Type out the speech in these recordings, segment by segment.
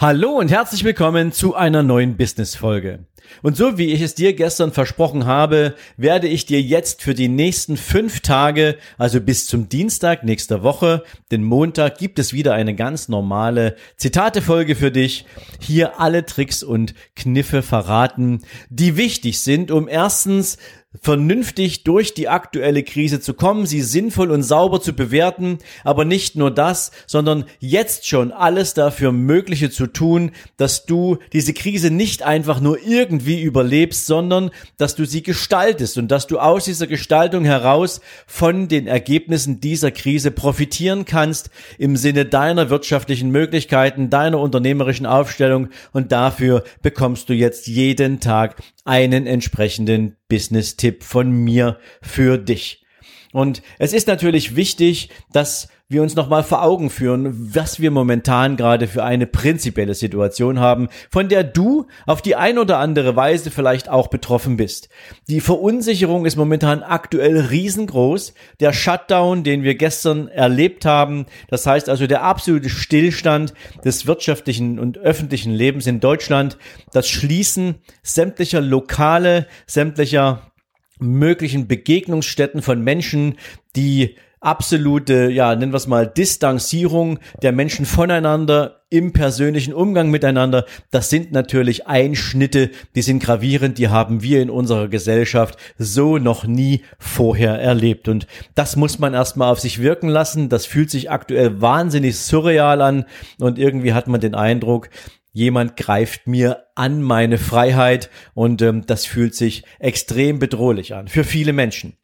Hallo und herzlich willkommen zu einer neuen Business-Folge. Und so wie ich es dir gestern versprochen habe, werde ich dir jetzt für die nächsten fünf Tage, also bis zum Dienstag nächster Woche, den Montag, gibt es wieder eine ganz normale Zitate-Folge für dich. Hier alle Tricks und Kniffe verraten, die wichtig sind, um erstens vernünftig durch die aktuelle Krise zu kommen, sie sinnvoll und sauber zu bewerten, aber nicht nur das, sondern jetzt schon alles dafür Mögliche zu tun, dass du diese Krise nicht einfach nur irgendwie überlebst, sondern dass du sie gestaltest und dass du aus dieser Gestaltung heraus von den Ergebnissen dieser Krise profitieren kannst im Sinne deiner wirtschaftlichen Möglichkeiten, deiner unternehmerischen Aufstellung und dafür bekommst du jetzt jeden Tag einen entsprechenden Business-Tipp von mir für dich. Und es ist natürlich wichtig, dass wir uns nochmal vor Augen führen, was wir momentan gerade für eine prinzipielle Situation haben, von der du auf die ein oder andere Weise vielleicht auch betroffen bist. Die Verunsicherung ist momentan aktuell riesengroß. Der Shutdown, den wir gestern erlebt haben, das heißt also der absolute Stillstand des wirtschaftlichen und öffentlichen Lebens in Deutschland, das Schließen sämtlicher Lokale, sämtlicher möglichen Begegnungsstätten von Menschen, die absolute, ja, nennen wir es mal, Distanzierung der Menschen voneinander im persönlichen Umgang miteinander. Das sind natürlich Einschnitte, die sind gravierend, die haben wir in unserer Gesellschaft so noch nie vorher erlebt. Und das muss man erstmal auf sich wirken lassen. Das fühlt sich aktuell wahnsinnig surreal an und irgendwie hat man den Eindruck, jemand greift mir an meine Freiheit und ähm, das fühlt sich extrem bedrohlich an für viele Menschen.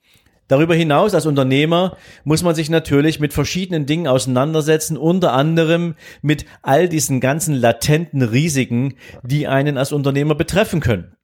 Darüber hinaus als Unternehmer muss man sich natürlich mit verschiedenen Dingen auseinandersetzen, unter anderem mit all diesen ganzen latenten Risiken, die einen als Unternehmer betreffen können.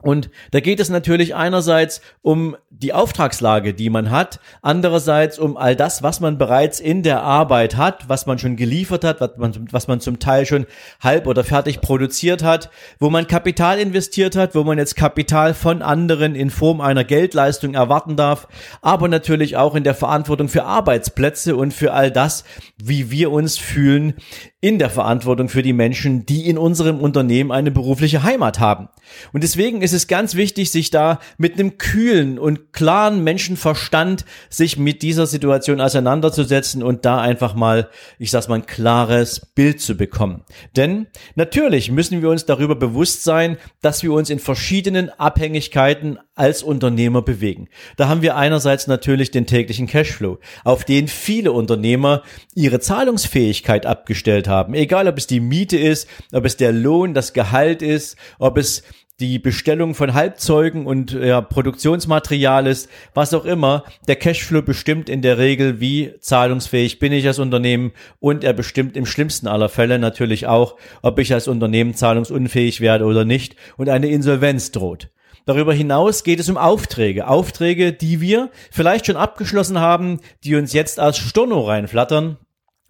Und da geht es natürlich einerseits um die Auftragslage, die man hat, andererseits um all das, was man bereits in der Arbeit hat, was man schon geliefert hat, was man, was man zum Teil schon halb oder fertig produziert hat, wo man Kapital investiert hat, wo man jetzt Kapital von anderen in Form einer Geldleistung erwarten darf, aber natürlich auch in der Verantwortung für Arbeitsplätze und für all das, wie wir uns fühlen in der Verantwortung für die Menschen, die in unserem Unternehmen eine berufliche Heimat haben. Und deswegen ist es ganz wichtig, sich da mit einem kühlen und klaren Menschenverstand sich mit dieser Situation auseinanderzusetzen und da einfach mal, ich sag's mal, ein klares Bild zu bekommen. Denn natürlich müssen wir uns darüber bewusst sein, dass wir uns in verschiedenen Abhängigkeiten als Unternehmer bewegen. Da haben wir einerseits natürlich den täglichen Cashflow, auf den viele Unternehmer ihre Zahlungsfähigkeit abgestellt haben. Egal, ob es die Miete ist, ob es der Lohn, das Gehalt ist, ob es die Bestellung von Halbzeugen und ja, Produktionsmaterial ist, was auch immer. Der Cashflow bestimmt in der Regel, wie zahlungsfähig bin ich als Unternehmen und er bestimmt im schlimmsten aller Fälle natürlich auch, ob ich als Unternehmen zahlungsunfähig werde oder nicht und eine Insolvenz droht. Darüber hinaus geht es um Aufträge. Aufträge, die wir vielleicht schon abgeschlossen haben, die uns jetzt als Storno reinflattern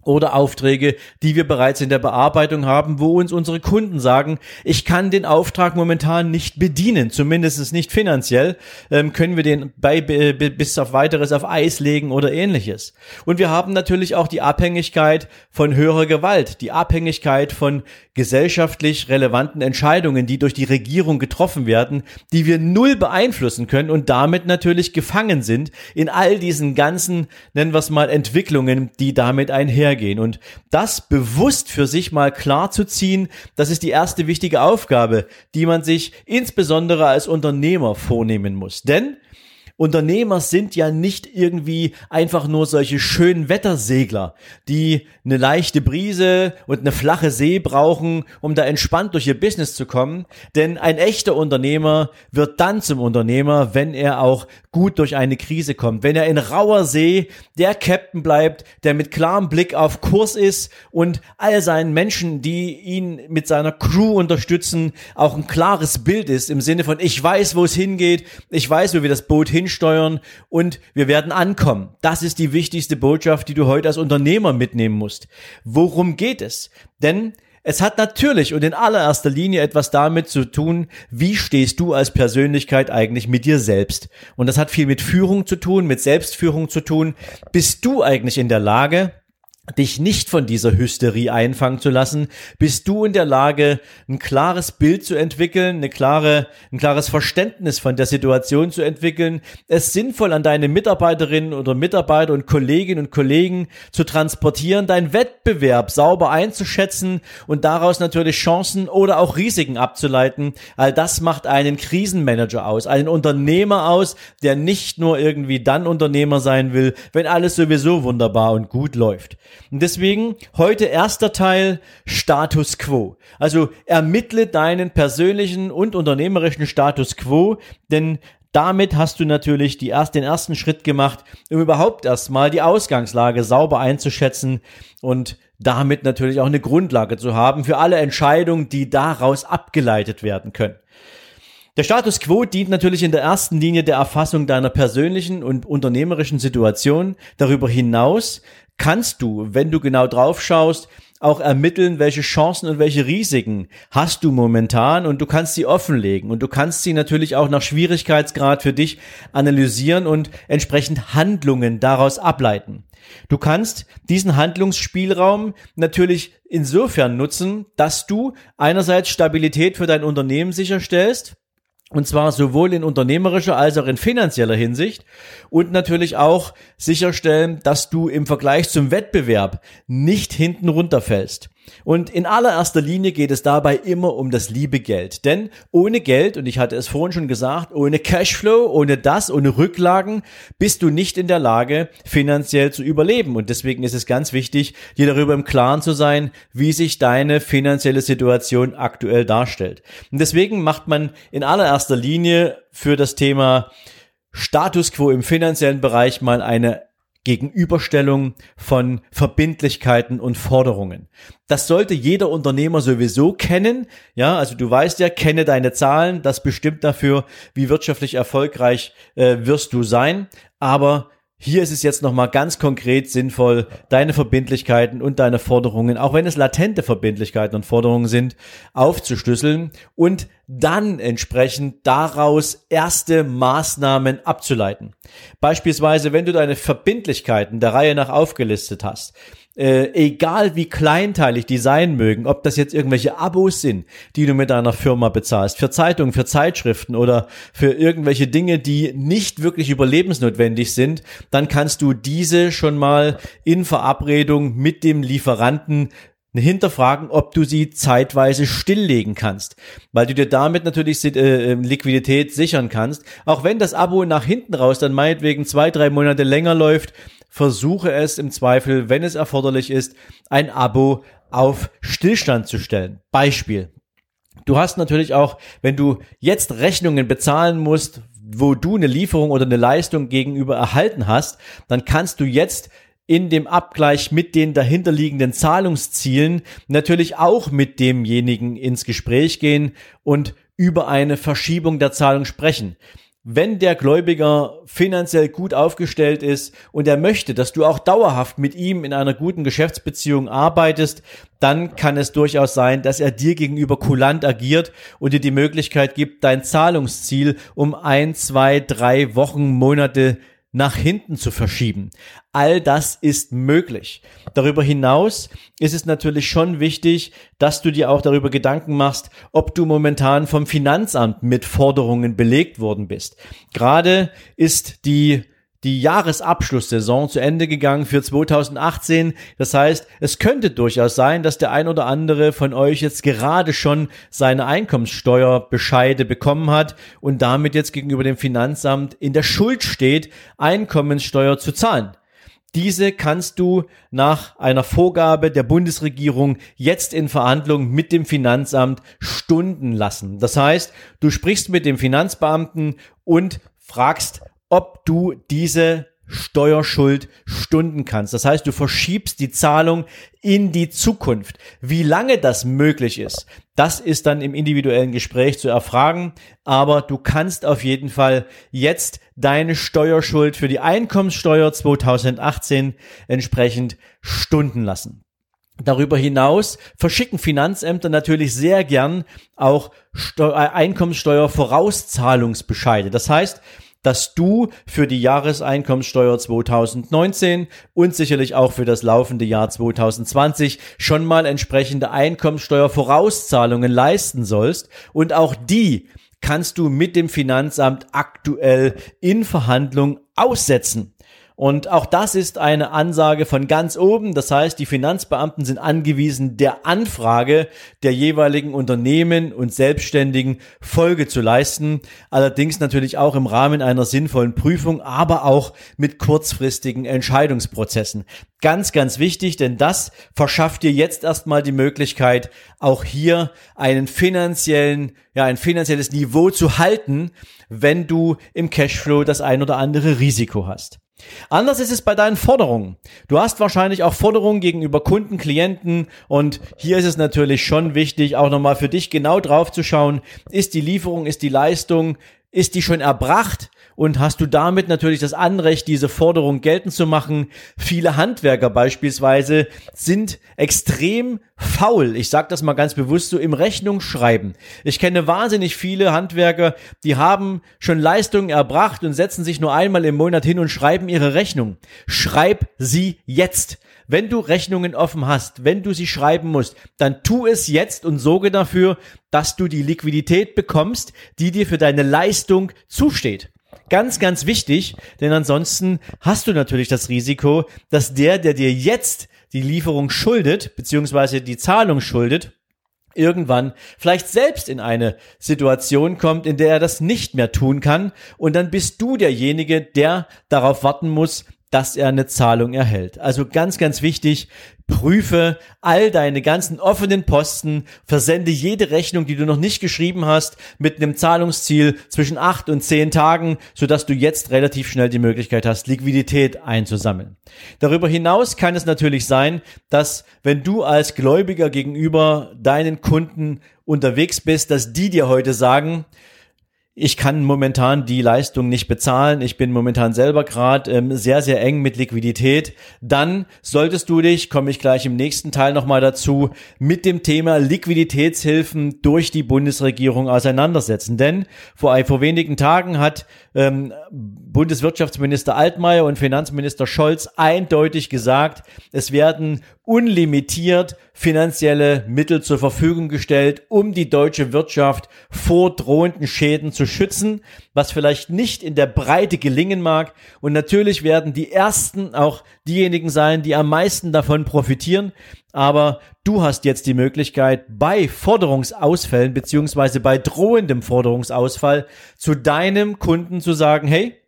oder Aufträge, die wir bereits in der Bearbeitung haben, wo uns unsere Kunden sagen, ich kann den Auftrag momentan nicht bedienen, zumindest nicht finanziell, ähm, können wir den bei, bis auf weiteres auf Eis legen oder ähnliches. Und wir haben natürlich auch die Abhängigkeit von höherer Gewalt, die Abhängigkeit von gesellschaftlich relevanten Entscheidungen, die durch die Regierung getroffen werden, die wir null beeinflussen können und damit natürlich gefangen sind in all diesen ganzen, nennen wir es mal, Entwicklungen, die damit einhergehen gehen. Und das bewusst für sich mal klar zu ziehen, das ist die erste wichtige Aufgabe, die man sich insbesondere als Unternehmer vornehmen muss. Denn Unternehmer sind ja nicht irgendwie einfach nur solche schönen Wettersegler, die eine leichte Brise und eine flache See brauchen, um da entspannt durch ihr Business zu kommen. Denn ein echter Unternehmer wird dann zum Unternehmer, wenn er auch gut durch eine Krise kommt, wenn er in rauer See der Captain bleibt, der mit klarem Blick auf Kurs ist und all seinen Menschen, die ihn mit seiner Crew unterstützen, auch ein klares Bild ist im Sinne von ich weiß, wo es hingeht, ich weiß, wo wir das Boot hinsteuern und wir werden ankommen. Das ist die wichtigste Botschaft, die du heute als Unternehmer mitnehmen musst. Worum geht es? Denn es hat natürlich und in allererster Linie etwas damit zu tun, wie stehst du als Persönlichkeit eigentlich mit dir selbst. Und das hat viel mit Führung zu tun, mit Selbstführung zu tun. Bist du eigentlich in der Lage, dich nicht von dieser Hysterie einfangen zu lassen, bist du in der Lage, ein klares Bild zu entwickeln, eine klare, ein klares Verständnis von der Situation zu entwickeln, es sinnvoll an deine Mitarbeiterinnen oder Mitarbeiter und Kolleginnen und Kollegen zu transportieren, deinen Wettbewerb sauber einzuschätzen und daraus natürlich Chancen oder auch Risiken abzuleiten. All das macht einen Krisenmanager aus, einen Unternehmer aus, der nicht nur irgendwie dann Unternehmer sein will, wenn alles sowieso wunderbar und gut läuft. Und deswegen heute erster Teil Status Quo. Also ermittle deinen persönlichen und unternehmerischen Status Quo, denn damit hast du natürlich die erst, den ersten Schritt gemacht, um überhaupt erstmal die Ausgangslage sauber einzuschätzen und damit natürlich auch eine Grundlage zu haben für alle Entscheidungen, die daraus abgeleitet werden können. Der Status quo dient natürlich in der ersten Linie der Erfassung deiner persönlichen und unternehmerischen Situation. Darüber hinaus kannst du, wenn du genau drauf schaust, auch ermitteln, welche Chancen und welche Risiken hast du momentan und du kannst sie offenlegen und du kannst sie natürlich auch nach Schwierigkeitsgrad für dich analysieren und entsprechend Handlungen daraus ableiten. Du kannst diesen Handlungsspielraum natürlich insofern nutzen, dass du einerseits Stabilität für dein Unternehmen sicherstellst, und zwar sowohl in unternehmerischer als auch in finanzieller Hinsicht. Und natürlich auch sicherstellen, dass du im Vergleich zum Wettbewerb nicht hinten runterfällst. Und in allererster Linie geht es dabei immer um das liebe Geld. Denn ohne Geld, und ich hatte es vorhin schon gesagt, ohne Cashflow, ohne das, ohne Rücklagen, bist du nicht in der Lage, finanziell zu überleben. Und deswegen ist es ganz wichtig, dir darüber im Klaren zu sein, wie sich deine finanzielle Situation aktuell darstellt. Und deswegen macht man in allererster Linie für das Thema Status quo im finanziellen Bereich mal eine Gegenüberstellung von Verbindlichkeiten und Forderungen. Das sollte jeder Unternehmer sowieso kennen. Ja, also du weißt ja, kenne deine Zahlen. Das bestimmt dafür, wie wirtschaftlich erfolgreich äh, wirst du sein. Aber hier ist es jetzt nochmal ganz konkret sinnvoll, deine Verbindlichkeiten und deine Forderungen, auch wenn es latente Verbindlichkeiten und Forderungen sind, aufzuschlüsseln und dann entsprechend daraus erste Maßnahmen abzuleiten. Beispielsweise, wenn du deine Verbindlichkeiten der Reihe nach aufgelistet hast, äh, egal wie kleinteilig die sein mögen, ob das jetzt irgendwelche Abos sind, die du mit deiner Firma bezahlst, für Zeitungen, für Zeitschriften oder für irgendwelche Dinge, die nicht wirklich überlebensnotwendig sind, dann kannst du diese schon mal in Verabredung mit dem Lieferanten hinterfragen, ob du sie zeitweise stilllegen kannst, weil du dir damit natürlich äh, Liquidität sichern kannst. Auch wenn das Abo nach hinten raus dann meinetwegen zwei, drei Monate länger läuft, versuche es im Zweifel, wenn es erforderlich ist, ein Abo auf Stillstand zu stellen. Beispiel. Du hast natürlich auch, wenn du jetzt Rechnungen bezahlen musst, wo du eine Lieferung oder eine Leistung gegenüber erhalten hast, dann kannst du jetzt in dem Abgleich mit den dahinterliegenden Zahlungszielen natürlich auch mit demjenigen ins Gespräch gehen und über eine Verschiebung der Zahlung sprechen wenn der Gläubiger finanziell gut aufgestellt ist und er möchte, dass du auch dauerhaft mit ihm in einer guten Geschäftsbeziehung arbeitest, dann kann es durchaus sein, dass er dir gegenüber kulant agiert und dir die Möglichkeit gibt, dein Zahlungsziel um ein, zwei, drei Wochen, Monate nach hinten zu verschieben. All das ist möglich. Darüber hinaus ist es natürlich schon wichtig, dass du dir auch darüber Gedanken machst, ob du momentan vom Finanzamt mit Forderungen belegt worden bist. Gerade ist die die Jahresabschlusssaison zu Ende gegangen für 2018. Das heißt, es könnte durchaus sein, dass der ein oder andere von euch jetzt gerade schon seine Einkommenssteuerbescheide bekommen hat und damit jetzt gegenüber dem Finanzamt in der Schuld steht, Einkommenssteuer zu zahlen. Diese kannst du nach einer Vorgabe der Bundesregierung jetzt in Verhandlung mit dem Finanzamt stunden lassen. Das heißt, du sprichst mit dem Finanzbeamten und fragst, ob du diese Steuerschuld stunden kannst. Das heißt, du verschiebst die Zahlung in die Zukunft. Wie lange das möglich ist, das ist dann im individuellen Gespräch zu erfragen. Aber du kannst auf jeden Fall jetzt deine Steuerschuld für die Einkommenssteuer 2018 entsprechend stunden lassen. Darüber hinaus verschicken Finanzämter natürlich sehr gern auch Einkommenssteuer-Vorauszahlungsbescheide. Das heißt, dass du für die Jahreseinkommenssteuer 2019 und sicherlich auch für das laufende Jahr 2020 schon mal entsprechende Einkommenssteuervorauszahlungen leisten sollst und auch die kannst du mit dem Finanzamt aktuell in Verhandlung aussetzen. Und auch das ist eine Ansage von ganz oben. Das heißt, die Finanzbeamten sind angewiesen, der Anfrage der jeweiligen Unternehmen und Selbstständigen Folge zu leisten. Allerdings natürlich auch im Rahmen einer sinnvollen Prüfung, aber auch mit kurzfristigen Entscheidungsprozessen. Ganz, ganz wichtig, denn das verschafft dir jetzt erstmal die Möglichkeit, auch hier einen finanziellen, ja, ein finanzielles Niveau zu halten, wenn du im Cashflow das ein oder andere Risiko hast. Anders ist es bei deinen Forderungen. Du hast wahrscheinlich auch Forderungen gegenüber Kunden, Klienten und hier ist es natürlich schon wichtig, auch nochmal für dich genau drauf zu schauen, ist die Lieferung, ist die Leistung, ist die schon erbracht? Und hast du damit natürlich das Anrecht, diese Forderung geltend zu machen. Viele Handwerker beispielsweise sind extrem faul. Ich sage das mal ganz bewusst so im Rechnungsschreiben. Ich kenne wahnsinnig viele Handwerker, die haben schon Leistungen erbracht und setzen sich nur einmal im Monat hin und schreiben ihre Rechnung. Schreib sie jetzt. Wenn du Rechnungen offen hast, wenn du sie schreiben musst, dann tu es jetzt und sorge dafür, dass du die Liquidität bekommst, die dir für deine Leistung zusteht. Ganz, ganz wichtig, denn ansonsten hast du natürlich das Risiko, dass der, der dir jetzt die Lieferung schuldet, beziehungsweise die Zahlung schuldet, irgendwann vielleicht selbst in eine Situation kommt, in der er das nicht mehr tun kann. Und dann bist du derjenige, der darauf warten muss, dass er eine Zahlung erhält. Also ganz, ganz wichtig, prüfe all deine ganzen offenen Posten, versende jede Rechnung, die du noch nicht geschrieben hast, mit einem Zahlungsziel zwischen acht und zehn Tagen, sodass du jetzt relativ schnell die Möglichkeit hast, Liquidität einzusammeln. Darüber hinaus kann es natürlich sein, dass wenn du als Gläubiger gegenüber deinen Kunden unterwegs bist, dass die dir heute sagen, ich kann momentan die Leistung nicht bezahlen, ich bin momentan selber gerade ähm, sehr, sehr eng mit Liquidität, dann solltest du dich, komme ich gleich im nächsten Teil nochmal dazu, mit dem Thema Liquiditätshilfen durch die Bundesregierung auseinandersetzen. Denn vor, vor wenigen Tagen hat ähm, Bundeswirtschaftsminister Altmaier und Finanzminister Scholz eindeutig gesagt, es werden unlimitiert finanzielle Mittel zur Verfügung gestellt, um die deutsche Wirtschaft vor drohenden Schäden zu schützen, was vielleicht nicht in der Breite gelingen mag. Und natürlich werden die Ersten auch diejenigen sein, die am meisten davon profitieren. Aber du hast jetzt die Möglichkeit, bei Forderungsausfällen beziehungsweise bei drohendem Forderungsausfall zu deinem Kunden zu sagen, hey,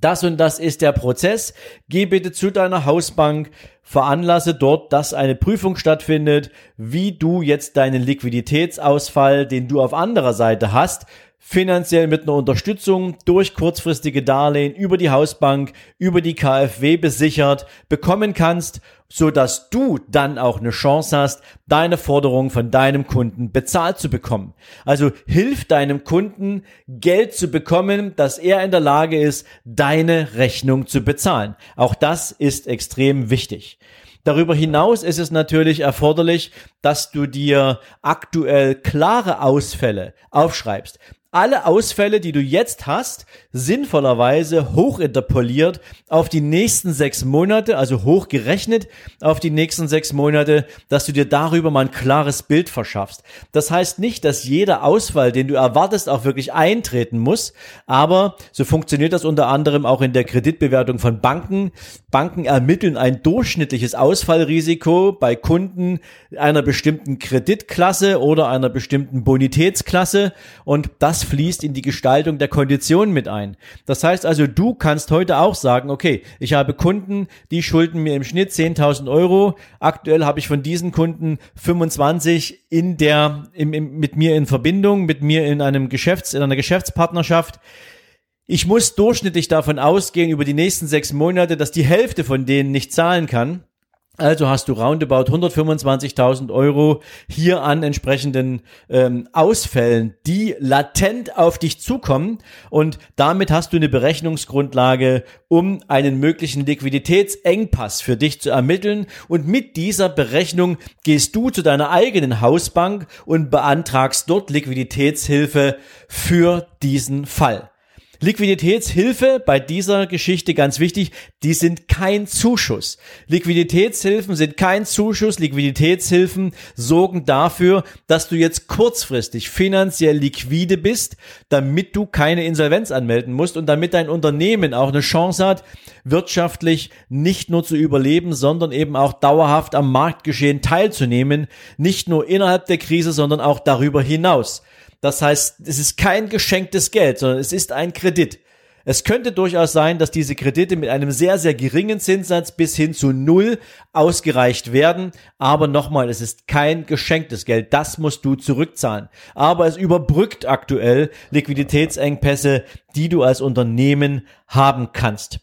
das und das ist der Prozess. Geh bitte zu deiner Hausbank, veranlasse dort, dass eine Prüfung stattfindet, wie du jetzt deinen Liquiditätsausfall, den du auf anderer Seite hast, finanziell mit einer Unterstützung durch kurzfristige Darlehen über die Hausbank, über die KfW besichert bekommen kannst, so dass du dann auch eine Chance hast, deine Forderung von deinem Kunden bezahlt zu bekommen. Also hilf deinem Kunden Geld zu bekommen, dass er in der Lage ist, deine Rechnung zu bezahlen. Auch das ist extrem wichtig. Darüber hinaus ist es natürlich erforderlich, dass du dir aktuell klare Ausfälle aufschreibst. Alle Ausfälle, die du jetzt hast, sinnvollerweise hochinterpoliert auf die nächsten sechs Monate, also hochgerechnet auf die nächsten sechs Monate, dass du dir darüber mal ein klares Bild verschaffst. Das heißt nicht, dass jeder Ausfall, den du erwartest, auch wirklich eintreten muss, aber so funktioniert das unter anderem auch in der Kreditbewertung von Banken. Banken ermitteln ein durchschnittliches Ausfallrisiko bei Kunden einer bestimmten Kreditklasse oder einer bestimmten Bonitätsklasse und das fließt in die Gestaltung der Konditionen mit ein. Das heißt also, du kannst heute auch sagen, okay, ich habe Kunden, die schulden mir im Schnitt 10.000 Euro. Aktuell habe ich von diesen Kunden 25 in der, im, im, mit mir in Verbindung, mit mir in einem Geschäfts, in einer Geschäftspartnerschaft. Ich muss durchschnittlich davon ausgehen, über die nächsten sechs Monate, dass die Hälfte von denen nicht zahlen kann. Also hast du roundabout 125.000 Euro hier an entsprechenden ähm, Ausfällen, die latent auf dich zukommen und damit hast du eine Berechnungsgrundlage, um einen möglichen Liquiditätsengpass für dich zu ermitteln und mit dieser Berechnung gehst du zu deiner eigenen Hausbank und beantragst dort Liquiditätshilfe für diesen Fall. Liquiditätshilfe bei dieser Geschichte ganz wichtig, die sind kein Zuschuss. Liquiditätshilfen sind kein Zuschuss. Liquiditätshilfen sorgen dafür, dass du jetzt kurzfristig finanziell liquide bist, damit du keine Insolvenz anmelden musst und damit dein Unternehmen auch eine Chance hat, wirtschaftlich nicht nur zu überleben, sondern eben auch dauerhaft am Marktgeschehen teilzunehmen, nicht nur innerhalb der Krise, sondern auch darüber hinaus. Das heißt, es ist kein geschenktes Geld, sondern es ist ein Kredit. Es könnte durchaus sein, dass diese Kredite mit einem sehr, sehr geringen Zinssatz bis hin zu Null ausgereicht werden. Aber nochmal, es ist kein geschenktes Geld. Das musst du zurückzahlen. Aber es überbrückt aktuell Liquiditätsengpässe, die du als Unternehmen haben kannst.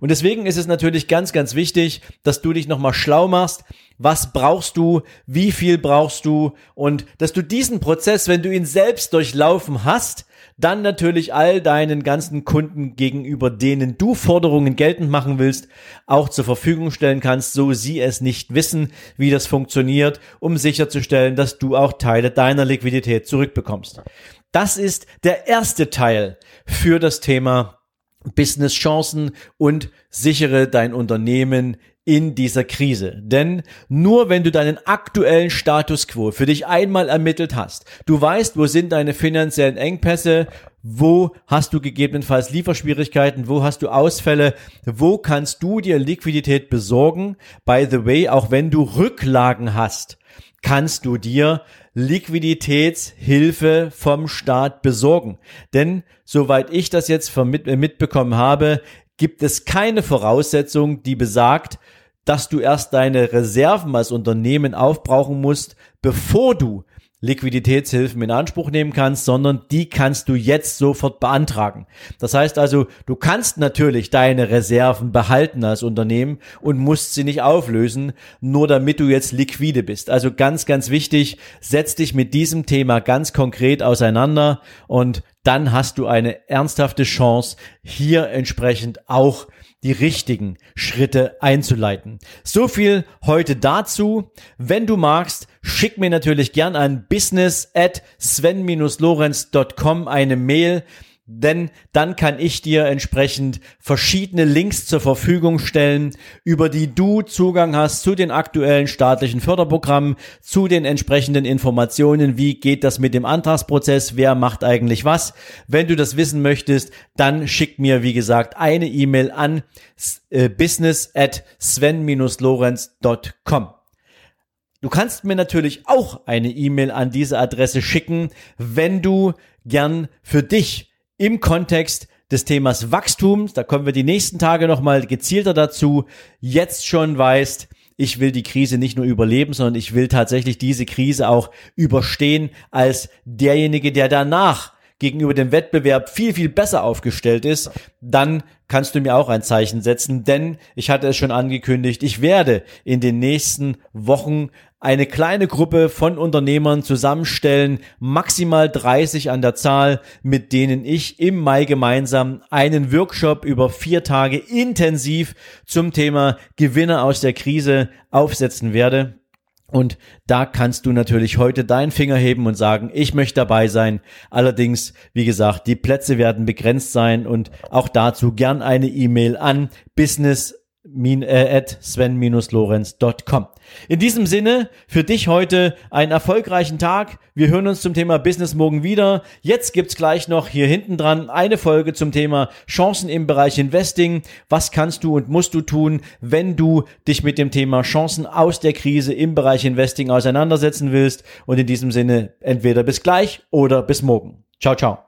Und deswegen ist es natürlich ganz, ganz wichtig, dass du dich nochmal schlau machst. Was brauchst du? Wie viel brauchst du? Und dass du diesen Prozess, wenn du ihn selbst durchlaufen hast, dann natürlich all deinen ganzen Kunden gegenüber denen du Forderungen geltend machen willst, auch zur Verfügung stellen kannst, so sie es nicht wissen, wie das funktioniert, um sicherzustellen, dass du auch Teile deiner Liquidität zurückbekommst. Das ist der erste Teil für das Thema Business-Chancen und sichere dein Unternehmen in dieser Krise. Denn nur wenn du deinen aktuellen Status quo für dich einmal ermittelt hast, du weißt, wo sind deine finanziellen Engpässe, wo hast du gegebenenfalls Lieferschwierigkeiten, wo hast du Ausfälle, wo kannst du dir Liquidität besorgen. By the way, auch wenn du Rücklagen hast, kannst du dir Liquiditätshilfe vom Staat besorgen. Denn soweit ich das jetzt äh, mitbekommen habe, gibt es keine Voraussetzung, die besagt, dass du erst deine Reserven als Unternehmen aufbrauchen musst, bevor du Liquiditätshilfen in Anspruch nehmen kannst, sondern die kannst du jetzt sofort beantragen. Das heißt also, du kannst natürlich deine Reserven behalten als Unternehmen und musst sie nicht auflösen, nur damit du jetzt liquide bist. Also ganz, ganz wichtig, setz dich mit diesem Thema ganz konkret auseinander und dann hast du eine ernsthafte Chance, hier entsprechend auch die richtigen Schritte einzuleiten. So viel heute dazu. Wenn du magst, schick mir natürlich gern an business at sven-lorenz.com eine Mail denn dann kann ich dir entsprechend verschiedene Links zur Verfügung stellen, über die du Zugang hast zu den aktuellen staatlichen Förderprogrammen, zu den entsprechenden Informationen, wie geht das mit dem Antragsprozess, wer macht eigentlich was. Wenn du das wissen möchtest, dann schick mir, wie gesagt, eine E-Mail an äh, business at sven-lorenz.com. Du kannst mir natürlich auch eine E-Mail an diese Adresse schicken, wenn du gern für dich im Kontext des Themas Wachstums, da kommen wir die nächsten Tage nochmal gezielter dazu, jetzt schon weißt, ich will die Krise nicht nur überleben, sondern ich will tatsächlich diese Krise auch überstehen als derjenige, der danach gegenüber dem Wettbewerb viel, viel besser aufgestellt ist, dann kannst du mir auch ein Zeichen setzen, denn ich hatte es schon angekündigt, ich werde in den nächsten Wochen eine kleine Gruppe von Unternehmern zusammenstellen, maximal 30 an der Zahl, mit denen ich im Mai gemeinsam einen Workshop über vier Tage intensiv zum Thema Gewinne aus der Krise aufsetzen werde. Und da kannst du natürlich heute deinen Finger heben und sagen, ich möchte dabei sein. Allerdings, wie gesagt, die Plätze werden begrenzt sein und auch dazu gern eine E-Mail an business äh, at sven-lorenz.com. In diesem Sinne, für dich heute einen erfolgreichen Tag. Wir hören uns zum Thema Business morgen wieder. Jetzt gibt's gleich noch hier hinten dran eine Folge zum Thema Chancen im Bereich Investing. Was kannst du und musst du tun, wenn du dich mit dem Thema Chancen aus der Krise im Bereich Investing auseinandersetzen willst? Und in diesem Sinne, entweder bis gleich oder bis morgen. Ciao, ciao.